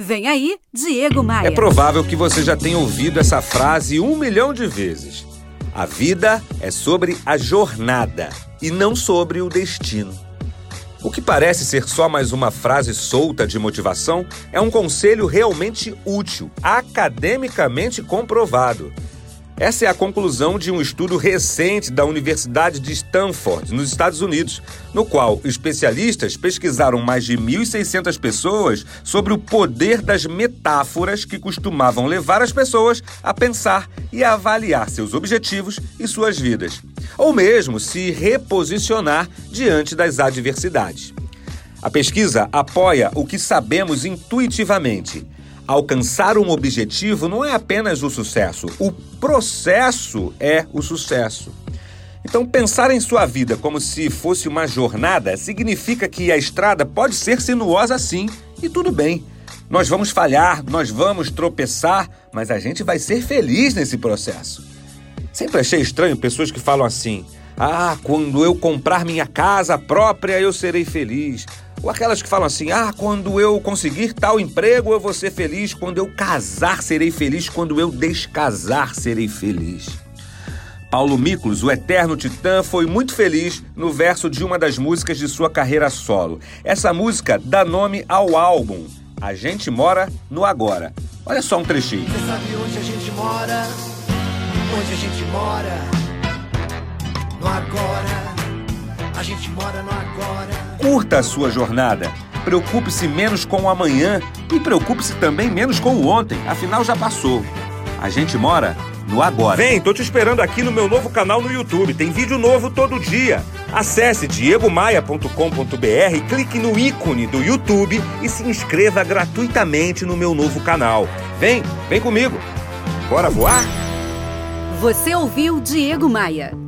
Vem aí, Diego Maia. É provável que você já tenha ouvido essa frase um milhão de vezes. A vida é sobre a jornada e não sobre o destino. O que parece ser só mais uma frase solta de motivação é um conselho realmente útil, academicamente comprovado. Essa é a conclusão de um estudo recente da Universidade de Stanford, nos Estados Unidos, no qual especialistas pesquisaram mais de 1.600 pessoas sobre o poder das metáforas que costumavam levar as pessoas a pensar e a avaliar seus objetivos e suas vidas, ou mesmo se reposicionar diante das adversidades. A pesquisa apoia o que sabemos intuitivamente Alcançar um objetivo não é apenas o sucesso, o processo é o sucesso. Então, pensar em sua vida como se fosse uma jornada significa que a estrada pode ser sinuosa sim, e tudo bem. Nós vamos falhar, nós vamos tropeçar, mas a gente vai ser feliz nesse processo. Sempre achei estranho pessoas que falam assim: ah, quando eu comprar minha casa própria eu serei feliz. Ou aquelas que falam assim: ah, quando eu conseguir tal emprego eu vou ser feliz, quando eu casar serei feliz, quando eu descasar serei feliz. Paulo Miklos, o eterno titã, foi muito feliz no verso de uma das músicas de sua carreira solo. Essa música dá nome ao álbum A Gente Mora no Agora. Olha só um trechinho. Você sabe onde a gente mora? Onde a gente mora? No agora. A gente mora no agora. Curta a sua jornada. Preocupe-se menos com o amanhã e preocupe-se também menos com o ontem, afinal já passou. A gente mora no agora. Vem, tô te esperando aqui no meu novo canal no YouTube. Tem vídeo novo todo dia. Acesse diegomaia.com.br, clique no ícone do YouTube e se inscreva gratuitamente no meu novo canal. Vem, vem comigo. Bora voar? Você ouviu Diego Maia.